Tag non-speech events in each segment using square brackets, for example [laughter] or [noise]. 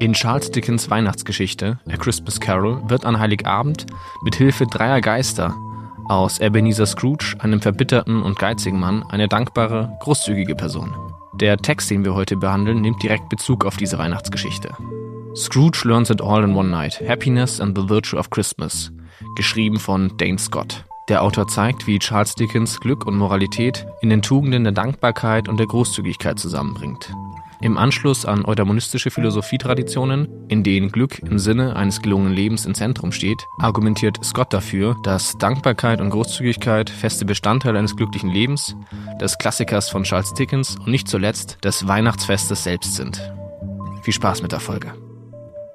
In Charles Dickens Weihnachtsgeschichte A Christmas Carol wird an Heiligabend mit Hilfe dreier Geister aus Ebenezer Scrooge, einem verbitterten und geizigen Mann, eine dankbare, großzügige Person. Der Text, den wir heute behandeln, nimmt direkt Bezug auf diese Weihnachtsgeschichte. Scrooge learns it all in one night. Happiness and the Virtue of Christmas. Geschrieben von Dane Scott. Der Autor zeigt, wie Charles Dickens Glück und Moralität in den Tugenden der Dankbarkeit und der Großzügigkeit zusammenbringt. Im Anschluss an eudaimonistische Philosophietraditionen, in denen Glück im Sinne eines gelungenen Lebens im Zentrum steht, argumentiert Scott dafür, dass Dankbarkeit und Großzügigkeit feste Bestandteile eines glücklichen Lebens, des Klassikers von Charles Dickens und nicht zuletzt des Weihnachtsfestes selbst sind. Viel Spaß mit der Folge.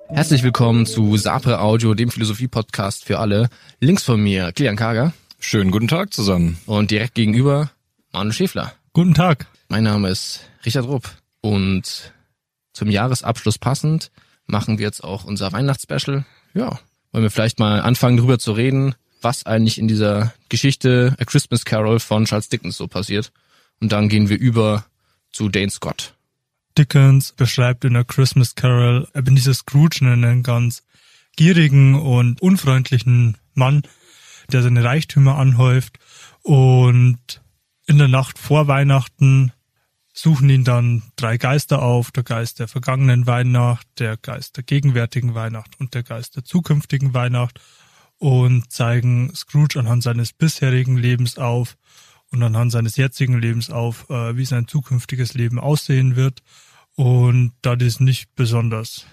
Herzlich willkommen zu Sapre Audio, dem Philosophie-Podcast für alle. Links von mir Kilian Kager. Schönen guten Tag zusammen. Und direkt gegenüber Manu Schäfler. Guten Tag. Mein Name ist Richard Rupp. Und zum Jahresabschluss passend machen wir jetzt auch unser Weihnachtsspecial. Ja, wollen wir vielleicht mal anfangen darüber zu reden, was eigentlich in dieser Geschichte A Christmas Carol von Charles Dickens so passiert. Und dann gehen wir über zu Dane Scott. Dickens beschreibt in A Christmas Carol Ebenezer Scrooge einen ganz gierigen und unfreundlichen Mann, der seine Reichtümer anhäuft und in der Nacht vor Weihnachten suchen ihn dann drei Geister auf, der Geist der vergangenen Weihnacht, der Geist der gegenwärtigen Weihnacht und der Geist der zukünftigen Weihnacht und zeigen Scrooge anhand seines bisherigen Lebens auf und anhand seines jetzigen Lebens auf, äh, wie sein zukünftiges Leben aussehen wird. Und da das nicht besonders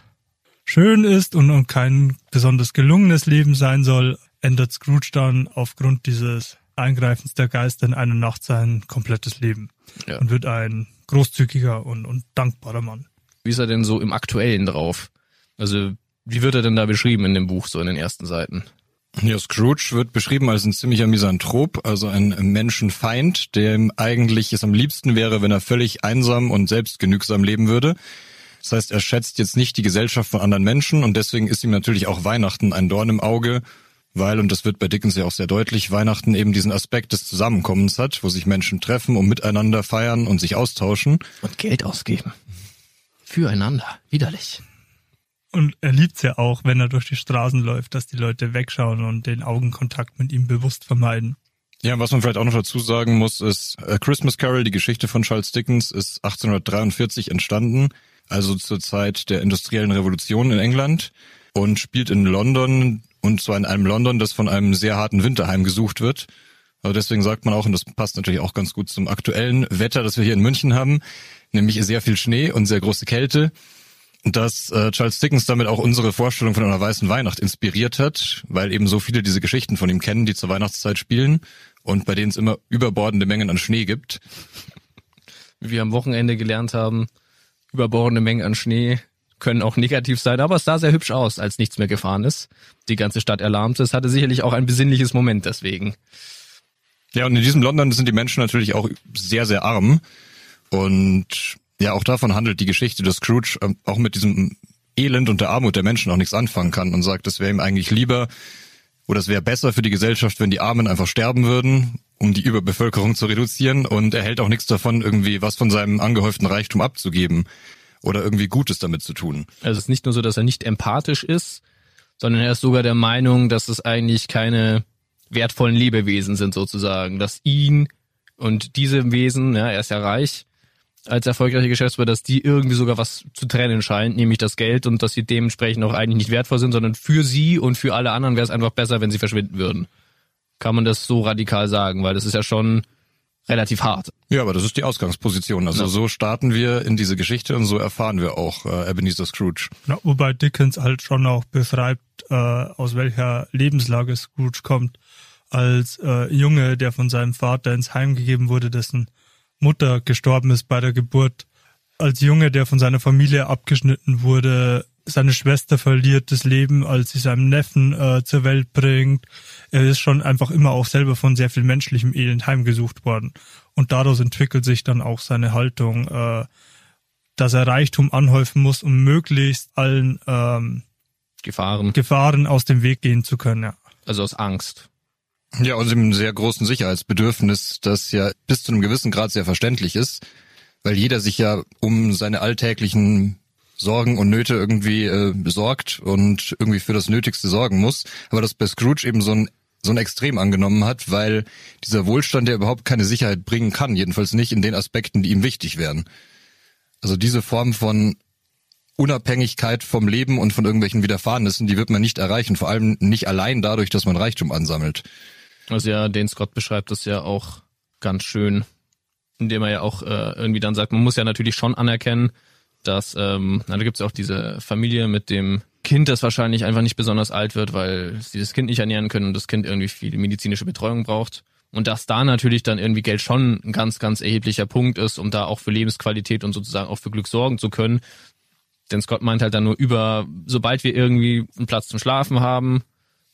schön ist und kein besonders gelungenes Leben sein soll, ändert Scrooge dann aufgrund dieses Eingreifens der Geister in einer Nacht sein komplettes Leben ja. und wird ein großzügiger und, und dankbarer Mann. Wie ist er denn so im Aktuellen drauf? Also, wie wird er denn da beschrieben in dem Buch, so in den ersten Seiten? Ja, Scrooge wird beschrieben als ein ziemlicher Misanthrop, also ein Menschenfeind, dem eigentlich es am liebsten wäre, wenn er völlig einsam und selbstgenügsam leben würde. Das heißt, er schätzt jetzt nicht die Gesellschaft von anderen Menschen und deswegen ist ihm natürlich auch Weihnachten ein Dorn im Auge weil, und das wird bei Dickens ja auch sehr deutlich, Weihnachten eben diesen Aspekt des Zusammenkommens hat, wo sich Menschen treffen und miteinander feiern und sich austauschen. Und Geld ausgeben. Füreinander. Widerlich. Und er liebt's ja auch, wenn er durch die Straßen läuft, dass die Leute wegschauen und den Augenkontakt mit ihm bewusst vermeiden. Ja, was man vielleicht auch noch dazu sagen muss, ist A Christmas Carol, die Geschichte von Charles Dickens, ist 1843 entstanden, also zur Zeit der industriellen Revolution in England und spielt in London und zwar in einem London, das von einem sehr harten Winter heimgesucht wird. Also deswegen sagt man auch, und das passt natürlich auch ganz gut zum aktuellen Wetter, das wir hier in München haben, nämlich sehr viel Schnee und sehr große Kälte, dass äh, Charles Dickens damit auch unsere Vorstellung von einer weißen Weihnacht inspiriert hat, weil eben so viele diese Geschichten von ihm kennen, die zur Weihnachtszeit spielen und bei denen es immer überbordende Mengen an Schnee gibt. Wie wir am Wochenende gelernt haben, überbordende Mengen an Schnee können auch negativ sein, aber es sah sehr hübsch aus, als nichts mehr gefahren ist. Die ganze Stadt erlahmt Es hatte sicherlich auch ein besinnliches Moment deswegen. Ja, und in diesem London sind die Menschen natürlich auch sehr, sehr arm. Und ja, auch davon handelt die Geschichte, dass Scrooge ähm, auch mit diesem Elend und der Armut der Menschen auch nichts anfangen kann und sagt, es wäre ihm eigentlich lieber oder es wäre besser für die Gesellschaft, wenn die Armen einfach sterben würden, um die Überbevölkerung zu reduzieren. Und er hält auch nichts davon, irgendwie was von seinem angehäuften Reichtum abzugeben oder irgendwie Gutes damit zu tun. Also es ist nicht nur so, dass er nicht empathisch ist, sondern er ist sogar der Meinung, dass es eigentlich keine wertvollen Lebewesen sind sozusagen, dass ihn und diese Wesen, ja, er ist ja reich, als erfolgreiche Geschäftsführer, dass die irgendwie sogar was zu trennen scheint, nämlich das Geld und dass sie dementsprechend auch eigentlich nicht wertvoll sind, sondern für sie und für alle anderen wäre es einfach besser, wenn sie verschwinden würden. Kann man das so radikal sagen, weil das ist ja schon relativ hart. Ja, aber das ist die Ausgangsposition. Also ja. so starten wir in diese Geschichte und so erfahren wir auch äh, Ebenezer Scrooge. Ja, wobei Dickens halt schon auch beschreibt, äh, aus welcher Lebenslage Scrooge kommt. Als äh, Junge, der von seinem Vater ins Heim gegeben wurde, dessen Mutter gestorben ist bei der Geburt. Als Junge, der von seiner Familie abgeschnitten wurde, seine Schwester verliert das Leben, als sie seinem Neffen äh, zur Welt bringt. Er ist schon einfach immer auch selber von sehr viel menschlichem Elend heimgesucht worden. Und daraus entwickelt sich dann auch seine Haltung, äh, dass er Reichtum anhäufen muss, um möglichst allen ähm, Gefahren. Gefahren aus dem Weg gehen zu können. Ja. Also aus Angst. Ja, aus dem sehr großen Sicherheitsbedürfnis, das ja bis zu einem gewissen Grad sehr verständlich ist, weil jeder sich ja um seine alltäglichen Sorgen und Nöte irgendwie äh, besorgt und irgendwie für das Nötigste sorgen muss. Aber dass bei Scrooge eben so ein so ein Extrem angenommen hat, weil dieser Wohlstand ja überhaupt keine Sicherheit bringen kann, jedenfalls nicht in den Aspekten, die ihm wichtig wären. Also diese Form von Unabhängigkeit vom Leben und von irgendwelchen Widerfahrenissen, die wird man nicht erreichen, vor allem nicht allein dadurch, dass man Reichtum ansammelt. Also ja, den Scott beschreibt das ja auch ganz schön, indem er ja auch äh, irgendwie dann sagt, man muss ja natürlich schon anerkennen, dass, ähm, na, da gibt's ja auch diese Familie mit dem Kind, das wahrscheinlich einfach nicht besonders alt wird, weil sie das Kind nicht ernähren können und das Kind irgendwie viel medizinische Betreuung braucht. Und dass da natürlich dann irgendwie Geld schon ein ganz, ganz erheblicher Punkt ist, um da auch für Lebensqualität und sozusagen auch für Glück sorgen zu können. Denn Scott meint halt dann nur über, sobald wir irgendwie einen Platz zum Schlafen haben,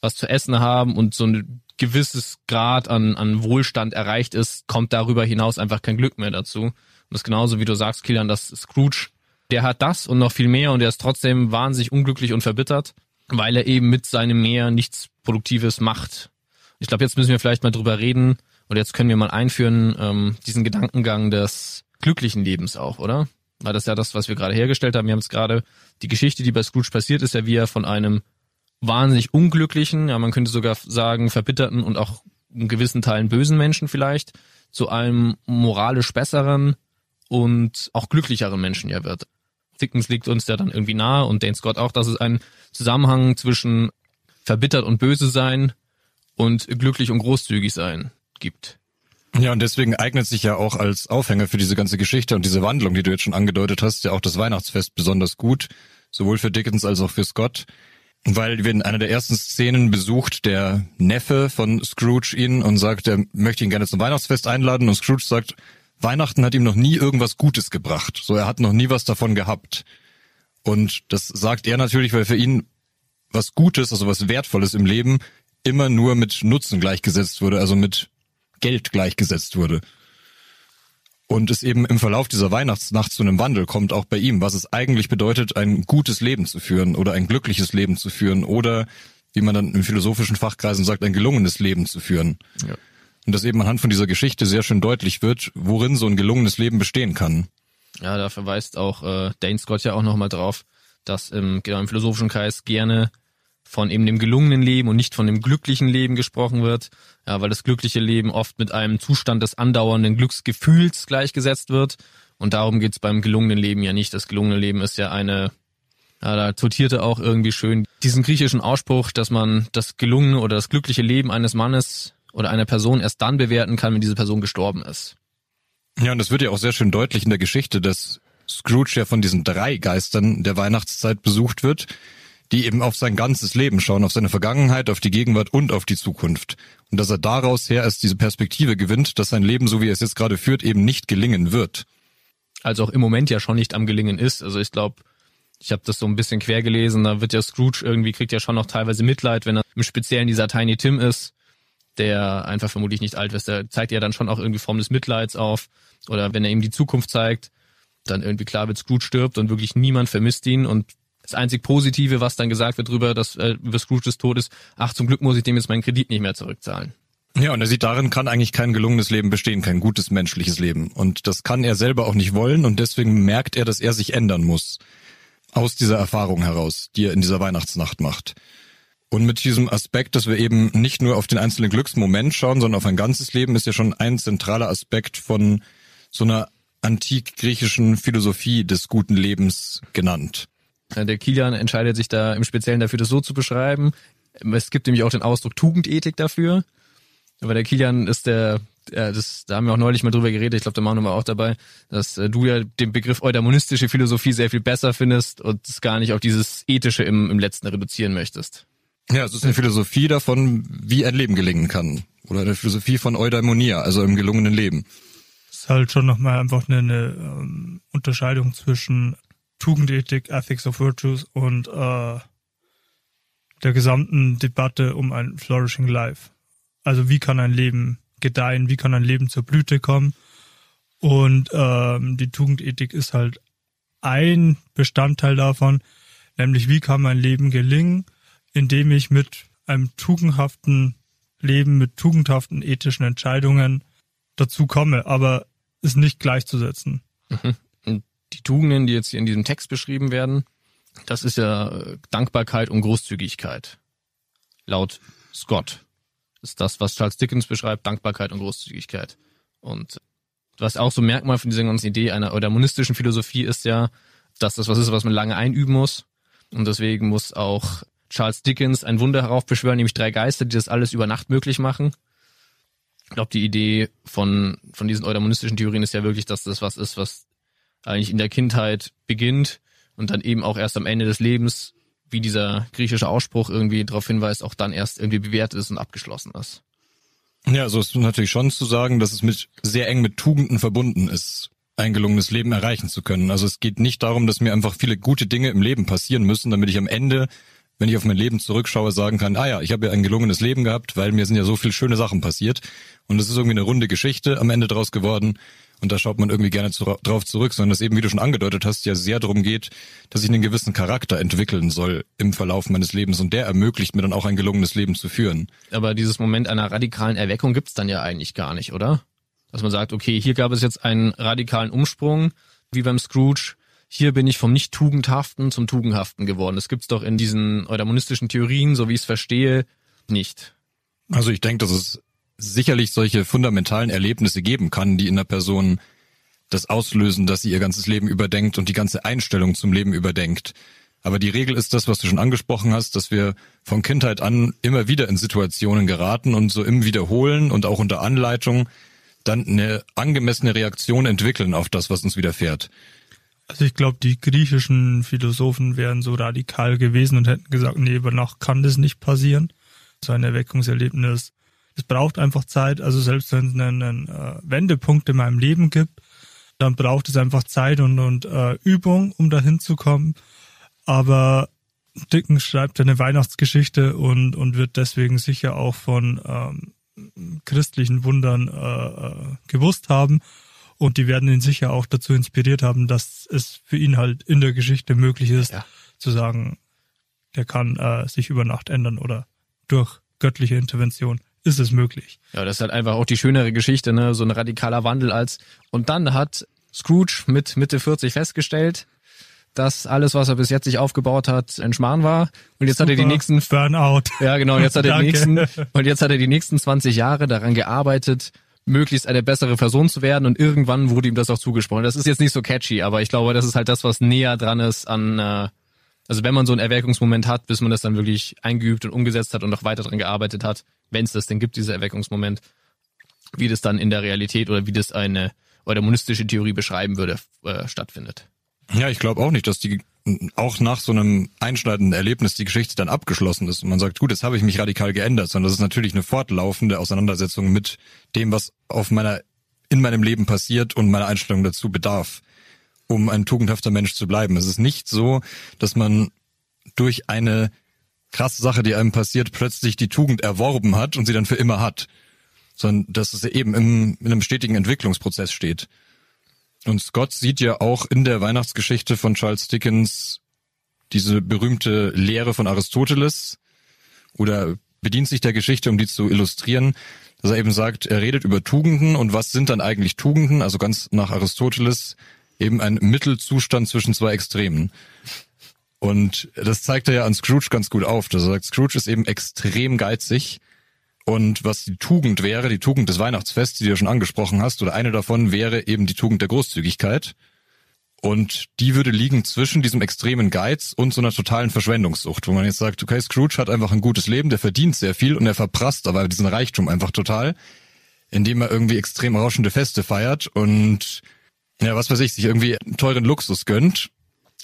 was zu essen haben und so ein gewisses Grad an, an Wohlstand erreicht ist, kommt darüber hinaus einfach kein Glück mehr dazu. Und das ist genauso, wie du sagst, Kilian, dass Scrooge der hat das und noch viel mehr und er ist trotzdem wahnsinnig unglücklich und verbittert, weil er eben mit seinem Meer nichts Produktives macht. Ich glaube, jetzt müssen wir vielleicht mal drüber reden und jetzt können wir mal einführen, ähm, diesen Gedankengang des glücklichen Lebens auch, oder? Weil das ist ja das, was wir gerade hergestellt haben. Wir haben es gerade, die Geschichte, die bei Scrooge passiert, ist ja wie er von einem wahnsinnig unglücklichen, ja, man könnte sogar sagen, verbitterten und auch in gewissen Teilen bösen Menschen vielleicht, zu einem moralisch besseren und auch glücklicheren Menschen ja wird. Dickens liegt uns ja dann irgendwie nahe und Dane Scott auch, dass es einen Zusammenhang zwischen verbittert und böse sein und glücklich und großzügig sein gibt. Ja, und deswegen eignet sich ja auch als Aufhänger für diese ganze Geschichte und diese Wandlung, die du jetzt schon angedeutet hast, ja auch das Weihnachtsfest besonders gut, sowohl für Dickens als auch für Scott. Weil wir in einer der ersten Szenen besucht der Neffe von Scrooge ihn und sagt, er möchte ihn gerne zum Weihnachtsfest einladen und Scrooge sagt, Weihnachten hat ihm noch nie irgendwas Gutes gebracht. So, er hat noch nie was davon gehabt. Und das sagt er natürlich, weil für ihn was Gutes, also was Wertvolles im Leben immer nur mit Nutzen gleichgesetzt wurde, also mit Geld gleichgesetzt wurde. Und es eben im Verlauf dieser Weihnachtsnacht zu einem Wandel kommt, auch bei ihm, was es eigentlich bedeutet, ein gutes Leben zu führen oder ein glückliches Leben zu führen oder, wie man dann in philosophischen Fachkreisen sagt, ein gelungenes Leben zu führen. Ja. Und dass eben anhand von dieser Geschichte sehr schön deutlich wird, worin so ein gelungenes Leben bestehen kann. Ja, da verweist auch äh, Dane Scott ja auch nochmal drauf, dass im, genau im philosophischen Kreis gerne von eben dem gelungenen Leben und nicht von dem glücklichen Leben gesprochen wird, ja, weil das glückliche Leben oft mit einem Zustand des andauernden Glücksgefühls gleichgesetzt wird. Und darum geht's beim gelungenen Leben ja nicht. Das gelungene Leben ist ja eine, ja, da zitierte auch irgendwie schön diesen griechischen Ausspruch, dass man das gelungene oder das glückliche Leben eines Mannes oder einer Person erst dann bewerten kann, wenn diese Person gestorben ist. Ja, und das wird ja auch sehr schön deutlich in der Geschichte, dass Scrooge ja von diesen drei Geistern der Weihnachtszeit besucht wird, die eben auf sein ganzes Leben schauen, auf seine Vergangenheit, auf die Gegenwart und auf die Zukunft. Und dass er daraus her erst diese Perspektive gewinnt, dass sein Leben, so wie er es jetzt gerade führt, eben nicht gelingen wird. Also auch im Moment ja schon nicht am Gelingen ist. Also ich glaube, ich habe das so ein bisschen quer gelesen, da wird ja Scrooge irgendwie, kriegt ja schon noch teilweise Mitleid, wenn er im Speziellen dieser Tiny Tim ist der einfach vermutlich nicht alt ist, der zeigt ja dann schon auch irgendwie Form des Mitleids auf. Oder wenn er ihm die Zukunft zeigt, dann irgendwie klar wird, Scrooge stirbt und wirklich niemand vermisst ihn und das einzig Positive, was dann gesagt wird darüber, dass äh, über Scrooges Tod ist, ach, zum Glück muss ich dem jetzt meinen Kredit nicht mehr zurückzahlen. Ja, und er sieht darin kann eigentlich kein gelungenes Leben bestehen, kein gutes menschliches Leben. Und das kann er selber auch nicht wollen und deswegen merkt er, dass er sich ändern muss. Aus dieser Erfahrung heraus, die er in dieser Weihnachtsnacht macht. Und mit diesem Aspekt, dass wir eben nicht nur auf den einzelnen Glücksmoment schauen, sondern auf ein ganzes Leben, ist ja schon ein zentraler Aspekt von so einer antik-griechischen Philosophie des guten Lebens genannt. Der Kilian entscheidet sich da im Speziellen dafür, das so zu beschreiben. Es gibt nämlich auch den Ausdruck Tugendethik dafür. Aber der Kilian ist der, das, da haben wir auch neulich mal drüber geredet, ich glaube, der Manu war auch dabei, dass äh, du ja den Begriff eudaimonistische Philosophie sehr viel besser findest und es gar nicht auf dieses Ethische im, im Letzten reduzieren möchtest. Ja, es ist eine Philosophie davon, wie ein Leben gelingen kann. Oder eine Philosophie von Eudaimonia, also im gelungenen Leben. Es ist halt schon nochmal einfach eine, eine ähm, Unterscheidung zwischen Tugendethik, Ethics of Virtues und äh, der gesamten Debatte um ein Flourishing Life. Also wie kann ein Leben gedeihen, wie kann ein Leben zur Blüte kommen. Und ähm, die Tugendethik ist halt ein Bestandteil davon, nämlich wie kann mein Leben gelingen indem ich mit einem tugendhaften Leben, mit tugendhaften ethischen Entscheidungen dazu komme, aber ist nicht gleichzusetzen. Mhm. die Tugenden, die jetzt hier in diesem Text beschrieben werden, das ist ja äh, Dankbarkeit und Großzügigkeit. Laut Scott ist das, was Charles Dickens beschreibt, Dankbarkeit und Großzügigkeit. Und was auch so Merkmal von dieser ganzen Idee einer oder monistischen Philosophie ist ja, dass das was ist, was man lange einüben muss. Und deswegen muss auch Charles Dickens ein Wunder heraufbeschwören, nämlich drei Geister, die das alles über Nacht möglich machen. Ich glaube, die Idee von, von diesen eudamonistischen Theorien ist ja wirklich, dass das was ist, was eigentlich in der Kindheit beginnt und dann eben auch erst am Ende des Lebens, wie dieser griechische Ausspruch irgendwie darauf hinweist, auch dann erst irgendwie bewertet ist und abgeschlossen ist. Ja, so ist natürlich schon zu sagen, dass es mit sehr eng mit Tugenden verbunden ist, ein gelungenes Leben erreichen zu können. Also es geht nicht darum, dass mir einfach viele gute Dinge im Leben passieren müssen, damit ich am Ende, wenn ich auf mein Leben zurückschaue, sagen kann, ah ja, ich habe ja ein gelungenes Leben gehabt, weil mir sind ja so viele schöne Sachen passiert. Und es ist irgendwie eine runde Geschichte am Ende draus geworden. Und da schaut man irgendwie gerne zu, drauf zurück, sondern es eben, wie du schon angedeutet hast, ja sehr darum geht, dass ich einen gewissen Charakter entwickeln soll im Verlauf meines Lebens und der ermöglicht mir dann auch ein gelungenes Leben zu führen. Aber dieses Moment einer radikalen Erweckung gibt's dann ja eigentlich gar nicht, oder? Dass man sagt, okay, hier gab es jetzt einen radikalen Umsprung, wie beim Scrooge. Hier bin ich vom Nicht-Tugendhaften zum Tugendhaften geworden. Das gibt's doch in diesen eudamonistischen Theorien, so wie ich es verstehe, nicht. Also ich denke, dass es sicherlich solche fundamentalen Erlebnisse geben kann, die in der Person das auslösen, dass sie ihr ganzes Leben überdenkt und die ganze Einstellung zum Leben überdenkt. Aber die Regel ist das, was du schon angesprochen hast, dass wir von Kindheit an immer wieder in Situationen geraten und so im Wiederholen und auch unter Anleitung dann eine angemessene Reaktion entwickeln auf das, was uns widerfährt. Also ich glaube, die griechischen Philosophen wären so radikal gewesen und hätten gesagt, nee, über Nacht kann das nicht passieren. So ein Erweckungserlebnis es braucht einfach Zeit. Also selbst wenn es einen, einen äh, Wendepunkt in meinem Leben gibt, dann braucht es einfach Zeit und, und äh, Übung, um dahin zu kommen. Aber Dickens schreibt eine Weihnachtsgeschichte und, und wird deswegen sicher auch von ähm, christlichen Wundern äh, äh, gewusst haben. Und die werden ihn sicher auch dazu inspiriert haben, dass es für ihn halt in der Geschichte möglich ist, ja. zu sagen, der kann äh, sich über Nacht ändern oder durch göttliche Intervention ist es möglich. Ja, das ist halt einfach auch die schönere Geschichte, ne? so ein radikaler Wandel als. Und dann hat Scrooge mit Mitte 40 festgestellt, dass alles, was er bis jetzt sich aufgebaut hat, ein Schmarrn war. Und jetzt Super. hat er die nächsten Burnout. Ja, genau. Jetzt hat er die [laughs] nächsten und jetzt hat er die nächsten 20 Jahre daran gearbeitet, möglichst eine bessere Person zu werden. Und irgendwann wurde ihm das auch zugesprochen. Das ist jetzt nicht so catchy, aber ich glaube, das ist halt das, was näher dran ist an. Äh, also wenn man so einen Erweckungsmoment hat, bis man das dann wirklich eingeübt und umgesetzt hat und noch weiter dran gearbeitet hat, wenn es das denn gibt, dieser Erweckungsmoment, wie das dann in der Realität oder wie das eine oder monistische Theorie beschreiben würde, äh, stattfindet. Ja, ich glaube auch nicht, dass die auch nach so einem einschneidenden Erlebnis die Geschichte dann abgeschlossen ist und man sagt, gut, jetzt habe ich mich radikal geändert, sondern das ist natürlich eine fortlaufende Auseinandersetzung mit dem, was auf meiner in meinem Leben passiert und meiner Einstellung dazu bedarf, um ein tugendhafter Mensch zu bleiben. Es ist nicht so, dass man durch eine krasse Sache, die einem passiert, plötzlich die Tugend erworben hat und sie dann für immer hat. Sondern dass es eben im, in einem stetigen Entwicklungsprozess steht. Und Scott sieht ja auch in der Weihnachtsgeschichte von Charles Dickens diese berühmte Lehre von Aristoteles oder bedient sich der Geschichte, um die zu illustrieren, dass er eben sagt, er redet über Tugenden und was sind dann eigentlich Tugenden? Also ganz nach Aristoteles eben ein Mittelzustand zwischen zwei Extremen. Und das zeigt er ja an Scrooge ganz gut auf. Dass er sagt, Scrooge ist eben extrem geizig. Und was die Tugend wäre, die Tugend des Weihnachtsfests, die du ja schon angesprochen hast, oder eine davon wäre eben die Tugend der Großzügigkeit. Und die würde liegen zwischen diesem extremen Geiz und so einer totalen Verschwendungssucht, wo man jetzt sagt, okay, Scrooge hat einfach ein gutes Leben, der verdient sehr viel und er verprasst aber diesen Reichtum einfach total, indem er irgendwie extrem rauschende Feste feiert und ja, was weiß ich, sich irgendwie teuren Luxus gönnt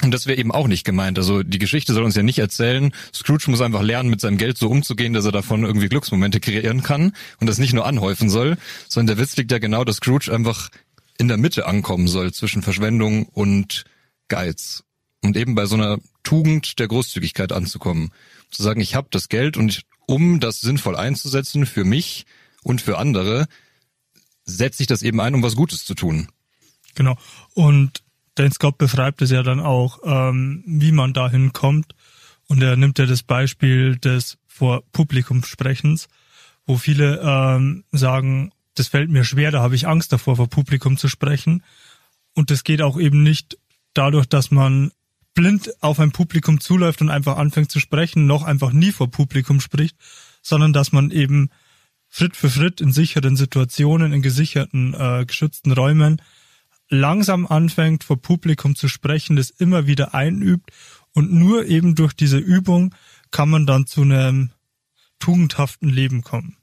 und das wäre eben auch nicht gemeint. Also die Geschichte soll uns ja nicht erzählen, Scrooge muss einfach lernen, mit seinem Geld so umzugehen, dass er davon irgendwie Glücksmomente kreieren kann und das nicht nur anhäufen soll, sondern der Witz liegt ja genau, dass Scrooge einfach in der Mitte ankommen soll zwischen Verschwendung und Geiz. Und eben bei so einer Tugend der Großzügigkeit anzukommen. Zu sagen, ich habe das Geld und um das sinnvoll einzusetzen für mich und für andere, setze ich das eben ein, um was Gutes zu tun. Genau. Und Dan Scott beschreibt es ja dann auch, ähm, wie man dahin kommt. Und er nimmt ja das Beispiel des vor Publikum Sprechens, wo viele ähm, sagen, das fällt mir schwer, da habe ich Angst davor, vor Publikum zu sprechen. Und das geht auch eben nicht dadurch, dass man blind auf ein Publikum zuläuft und einfach anfängt zu sprechen, noch einfach nie vor Publikum spricht, sondern dass man eben Schritt für Schritt in sicheren Situationen, in gesicherten, äh, geschützten Räumen langsam anfängt, vor Publikum zu sprechen, das immer wieder einübt und nur eben durch diese Übung kann man dann zu einem tugendhaften Leben kommen.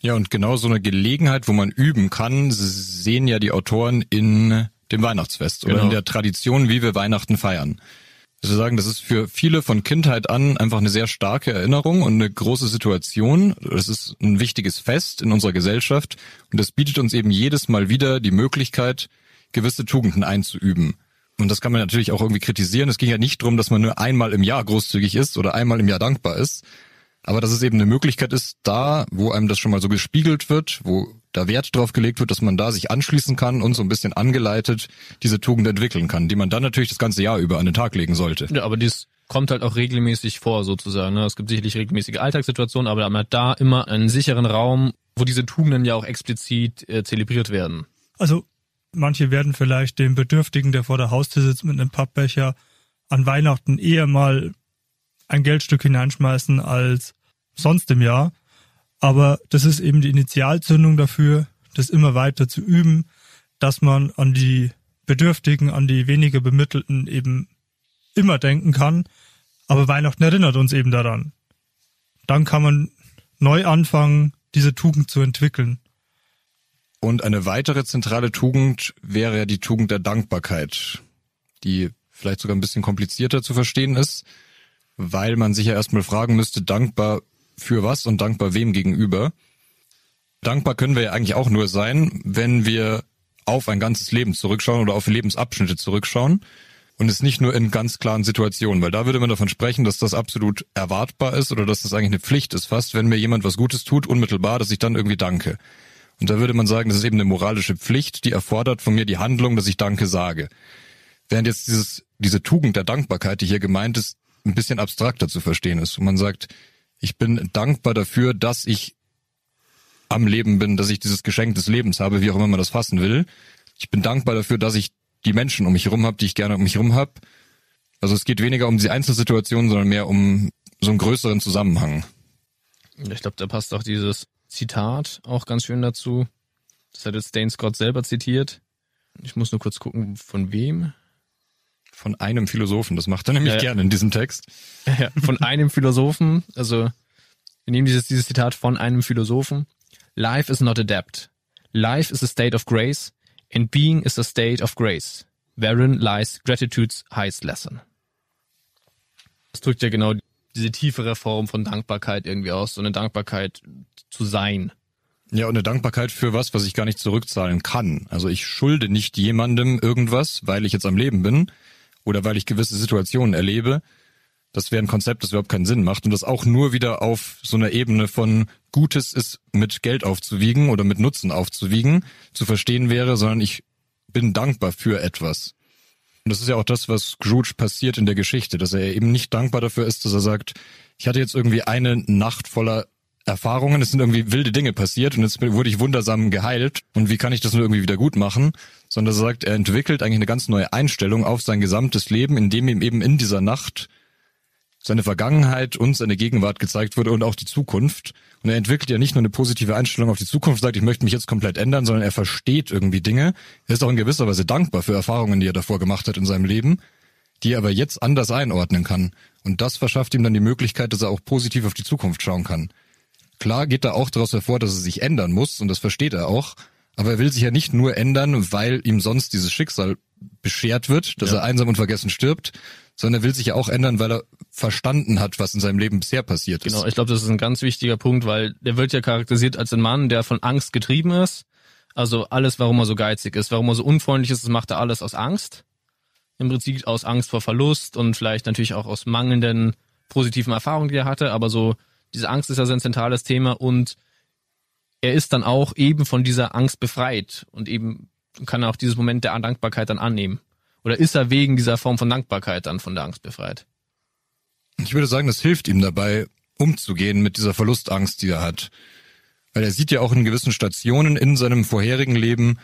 Ja, und genau so eine Gelegenheit, wo man üben kann, sehen ja die Autoren in dem Weihnachtsfest genau. oder in genau. der Tradition, wie wir Weihnachten feiern. Also sagen, das ist für viele von Kindheit an einfach eine sehr starke Erinnerung und eine große Situation. Das ist ein wichtiges Fest in unserer Gesellschaft und das bietet uns eben jedes Mal wieder die Möglichkeit, gewisse Tugenden einzuüben. Und das kann man natürlich auch irgendwie kritisieren. Es ging ja nicht darum, dass man nur einmal im Jahr großzügig ist oder einmal im Jahr dankbar ist, aber dass es eben eine Möglichkeit ist, da, wo einem das schon mal so gespiegelt wird, wo da Wert drauf gelegt wird, dass man da sich anschließen kann und so ein bisschen angeleitet diese Tugend entwickeln kann, die man dann natürlich das ganze Jahr über an den Tag legen sollte. Ja, aber dies kommt halt auch regelmäßig vor sozusagen. Ne? Es gibt sicherlich regelmäßige Alltagssituationen, aber man hat da immer einen sicheren Raum, wo diese Tugenden ja auch explizit äh, zelebriert werden. Also manche werden vielleicht dem Bedürftigen, der vor der Haustür sitzt mit einem Pappbecher, an Weihnachten eher mal ein Geldstück hineinschmeißen als sonst im Jahr. Aber das ist eben die Initialzündung dafür, das immer weiter zu üben, dass man an die Bedürftigen, an die weniger Bemittelten eben immer denken kann. Aber Weihnachten erinnert uns eben daran. Dann kann man neu anfangen, diese Tugend zu entwickeln. Und eine weitere zentrale Tugend wäre die Tugend der Dankbarkeit, die vielleicht sogar ein bisschen komplizierter zu verstehen ist weil man sich ja erstmal fragen müsste, dankbar für was und dankbar wem gegenüber. Dankbar können wir ja eigentlich auch nur sein, wenn wir auf ein ganzes Leben zurückschauen oder auf Lebensabschnitte zurückschauen und es nicht nur in ganz klaren Situationen, weil da würde man davon sprechen, dass das absolut erwartbar ist oder dass das eigentlich eine Pflicht ist fast, wenn mir jemand was Gutes tut, unmittelbar, dass ich dann irgendwie danke. Und da würde man sagen, das ist eben eine moralische Pflicht, die erfordert von mir die Handlung, dass ich Danke sage. Während jetzt dieses, diese Tugend der Dankbarkeit, die hier gemeint ist, ein bisschen abstrakter zu verstehen ist. Und man sagt, ich bin dankbar dafür, dass ich am Leben bin, dass ich dieses Geschenk des Lebens habe, wie auch immer man das fassen will. Ich bin dankbar dafür, dass ich die Menschen um mich herum habe, die ich gerne um mich herum habe. Also es geht weniger um die Einzelsituation, sondern mehr um so einen größeren Zusammenhang. Ich glaube, da passt auch dieses Zitat auch ganz schön dazu. Das hat jetzt Dane Scott selber zitiert. Ich muss nur kurz gucken, von wem. Von einem Philosophen, das macht er nämlich ja, gerne in diesem Text. [laughs] Ja, von einem Philosophen, also wir nehmen dieses, dieses Zitat von einem Philosophen. Life is not a debt. Life is a state of grace, and being is a state of grace, wherein lies gratitude's highest lesson. Das drückt ja genau diese tiefere Form von Dankbarkeit irgendwie aus, so eine Dankbarkeit zu sein. Ja, und eine Dankbarkeit für was, was ich gar nicht zurückzahlen kann. Also ich schulde nicht jemandem irgendwas, weil ich jetzt am Leben bin, oder weil ich gewisse Situationen erlebe. Das wäre ein Konzept, das überhaupt keinen Sinn macht und das auch nur wieder auf so einer Ebene von Gutes ist mit Geld aufzuwiegen oder mit Nutzen aufzuwiegen zu verstehen wäre, sondern ich bin dankbar für etwas. Und das ist ja auch das, was Scrooge passiert in der Geschichte, dass er eben nicht dankbar dafür ist, dass er sagt, ich hatte jetzt irgendwie eine Nacht voller Erfahrungen, es sind irgendwie wilde Dinge passiert und jetzt wurde ich wundersam geheilt und wie kann ich das nur irgendwie wieder gut machen? Sondern er sagt, er entwickelt eigentlich eine ganz neue Einstellung auf sein gesamtes Leben, indem ihm eben in dieser Nacht seine Vergangenheit und seine Gegenwart gezeigt wurde und auch die Zukunft. Und er entwickelt ja nicht nur eine positive Einstellung auf die Zukunft, sagt, ich möchte mich jetzt komplett ändern, sondern er versteht irgendwie Dinge. Er ist auch in gewisser Weise dankbar für Erfahrungen, die er davor gemacht hat in seinem Leben, die er aber jetzt anders einordnen kann. Und das verschafft ihm dann die Möglichkeit, dass er auch positiv auf die Zukunft schauen kann. Klar geht da auch daraus hervor, dass er sich ändern muss und das versteht er auch. Aber er will sich ja nicht nur ändern, weil ihm sonst dieses Schicksal beschert wird, dass ja. er einsam und vergessen stirbt, sondern er will sich ja auch ändern, weil er verstanden hat, was in seinem Leben bisher passiert ist. Genau, ich glaube, das ist ein ganz wichtiger Punkt, weil der wird ja charakterisiert als ein Mann, der von Angst getrieben ist. Also alles, warum er so geizig ist, warum er so unfreundlich ist, das macht er alles aus Angst. Im Prinzip aus Angst vor Verlust und vielleicht natürlich auch aus mangelnden positiven Erfahrungen, die er hatte, aber so diese Angst ist ja sein zentrales Thema und er ist dann auch eben von dieser Angst befreit und eben kann auch dieses Moment der Dankbarkeit dann annehmen. Oder ist er wegen dieser Form von Dankbarkeit dann von der Angst befreit? Ich würde sagen, das hilft ihm dabei, umzugehen mit dieser Verlustangst, die er hat. Weil er sieht ja auch in gewissen Stationen in seinem vorherigen Leben,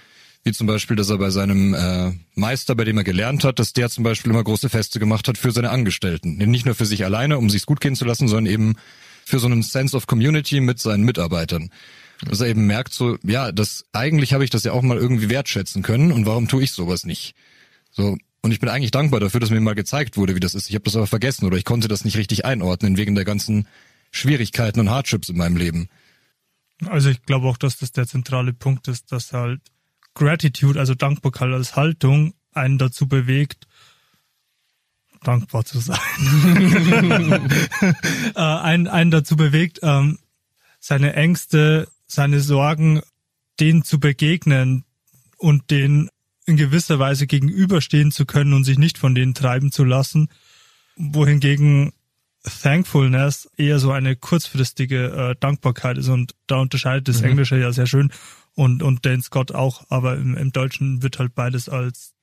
Wie zum Beispiel, dass er bei seinem äh, Meister, bei dem er gelernt hat, dass der zum Beispiel immer große Feste gemacht hat für seine Angestellten. Nicht nur für sich alleine, um sich's gut gehen zu lassen, sondern eben für so einen Sense of Community mit seinen Mitarbeitern. Dass er eben merkt, so, ja, das eigentlich habe ich das ja auch mal irgendwie wertschätzen können und warum tue ich sowas nicht? So, und ich bin eigentlich dankbar dafür, dass mir mal gezeigt wurde, wie das ist. Ich habe das aber vergessen oder ich konnte das nicht richtig einordnen wegen der ganzen Schwierigkeiten und Hardships in meinem Leben. Also ich glaube auch, dass das der zentrale Punkt ist, dass halt Gratitude, also Dankbarkeit als Haltung, einen dazu bewegt, dankbar zu sein. [laughs] [laughs] äh, einen, einen dazu bewegt, ähm, seine Ängste, seine Sorgen, denen zu begegnen und denen in gewisser Weise gegenüberstehen zu können und sich nicht von denen treiben zu lassen, wohingegen Thankfulness eher so eine kurzfristige äh, Dankbarkeit ist und da unterscheidet das mhm. Englische ja sehr schön und, und Dan Scott auch, aber im, im Deutschen wird halt beides als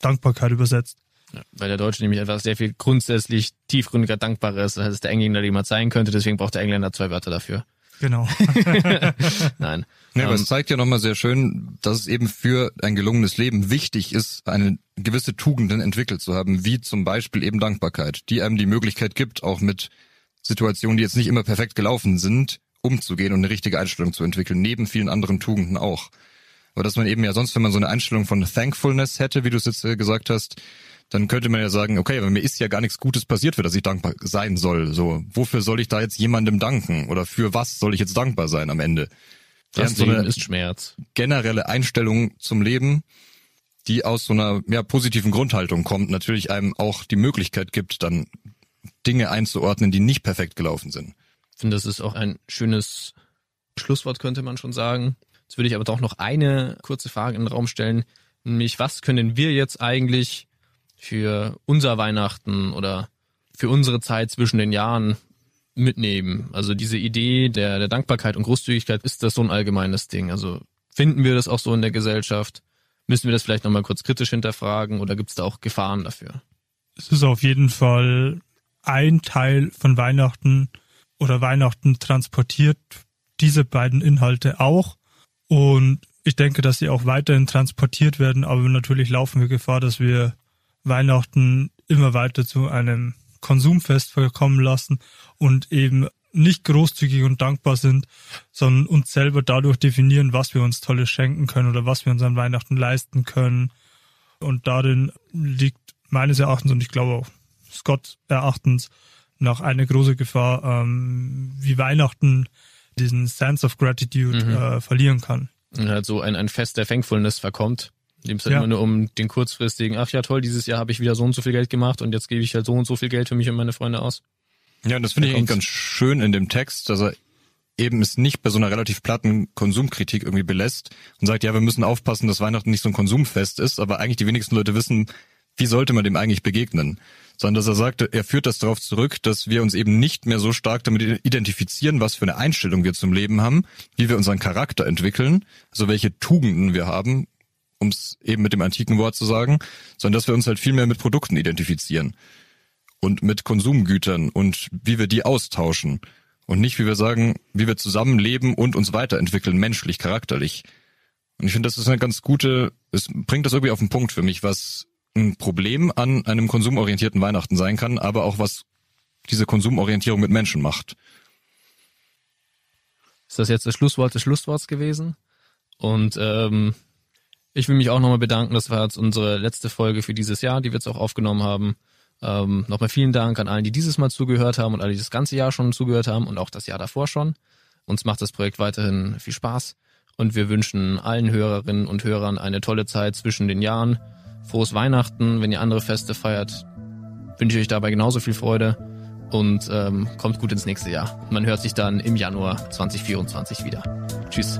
Dankbarkeit übersetzt. Ja, weil der Deutsche nämlich einfach sehr viel grundsätzlich tiefgründiger dankbarer ist, als der Engländer jemand sein könnte, deswegen braucht der Engländer zwei Wörter dafür. Genau. [laughs] Nein. Ja, aber um, es ähm, zeigt ja nochmal sehr schön, dass es eben für ein gelungenes Leben wichtig ist, eine gewisse Tugenden entwickelt zu haben, wie zum Beispiel eben Dankbarkeit, die einem die Möglichkeit gibt, auch mit Situationen, die jetzt nicht immer perfekt gelaufen sind, umzugehen und eine richtige Einstellung zu entwickeln, neben vielen anderen Tugenden auch. Aber dass man eben ja sonst, wenn man so eine Einstellung von Thankfulness hätte, wie du es jetzt äh, gesagt hast, dann könnte man ja sagen, okay, aber mir ist ja gar nichts Gutes passiert, für das ich dankbar sein soll. So, wofür soll ich da jetzt jemandem danken? Oder für was soll ich jetzt dankbar sein am Ende? Das so eine ist Schmerz. Generelle Einstellung zum Leben, die aus so einer ja, positiven Grundhaltung kommt, natürlich einem auch die Möglichkeit gibt, dann Dinge einzuordnen, die nicht perfekt gelaufen sind finde, das ist auch ein schönes Schlusswort, könnte man schon sagen. Jetzt würde ich aber doch noch eine kurze Frage in den Raum stellen, nämlich was können wir jetzt eigentlich für unser Weihnachten oder für unsere Zeit zwischen den Jahren mitnehmen? Also diese Idee der, der Dankbarkeit und Großzügigkeit, ist das so ein allgemeines Ding? Also finden wir das auch so in der Gesellschaft? Müssen wir das vielleicht nochmal kurz kritisch hinterfragen oder gibt es da auch Gefahren dafür? Es ist auf jeden Fall ein Teil von Weihnachten, oder Weihnachten transportiert diese beiden Inhalte auch. Und ich denke, dass sie auch weiterhin transportiert werden, aber natürlich laufen wir Gefahr, dass wir Weihnachten immer weiter zu einem Konsumfest verkommen lassen und eben nicht großzügig und dankbar sind, sondern uns selber dadurch definieren, was wir uns Tolles schenken können oder was wir uns an Weihnachten leisten können. Und darin liegt meines Erachtens und ich glaube auch Scott Erachtens noch eine große Gefahr, ähm, wie Weihnachten diesen Sense of Gratitude mhm. äh, verlieren kann. Und halt so ein, ein Fest der Thankfulness verkommt, dem es halt ja. immer nur um den kurzfristigen, ach ja toll, dieses Jahr habe ich wieder so und so viel Geld gemacht und jetzt gebe ich halt so und so viel Geld für mich und meine Freunde aus. Ja, und das finde ich eigentlich ganz schön in dem Text, dass er eben es nicht bei so einer relativ platten Konsumkritik irgendwie belässt und sagt, ja, wir müssen aufpassen, dass Weihnachten nicht so ein Konsumfest ist, aber eigentlich die wenigsten Leute wissen, wie sollte man dem eigentlich begegnen? Sondern dass er sagte, er führt das darauf zurück, dass wir uns eben nicht mehr so stark damit identifizieren, was für eine Einstellung wir zum Leben haben, wie wir unseren Charakter entwickeln, also welche Tugenden wir haben, um es eben mit dem antiken Wort zu sagen, sondern dass wir uns halt viel mehr mit Produkten identifizieren und mit Konsumgütern und wie wir die austauschen und nicht, wie wir sagen, wie wir zusammenleben und uns weiterentwickeln, menschlich, charakterlich. Und ich finde, das ist eine ganz gute, es bringt das irgendwie auf den Punkt für mich, was ein Problem an einem konsumorientierten Weihnachten sein kann, aber auch was diese Konsumorientierung mit Menschen macht. Ist das jetzt das Schlusswort des Schlussworts gewesen? Und ähm, ich will mich auch nochmal bedanken. Das war jetzt unsere letzte Folge für dieses Jahr, die wir jetzt auch aufgenommen haben. Ähm, nochmal vielen Dank an allen, die dieses Mal zugehört haben und alle, die das ganze Jahr schon zugehört haben und auch das Jahr davor schon. Uns macht das Projekt weiterhin viel Spaß und wir wünschen allen Hörerinnen und Hörern eine tolle Zeit zwischen den Jahren frohes Weihnachten. Wenn ihr andere Feste feiert, wünsche ich euch dabei genauso viel Freude und ähm, kommt gut ins nächste Jahr. Man hört sich dann im Januar 2024 wieder. Tschüss.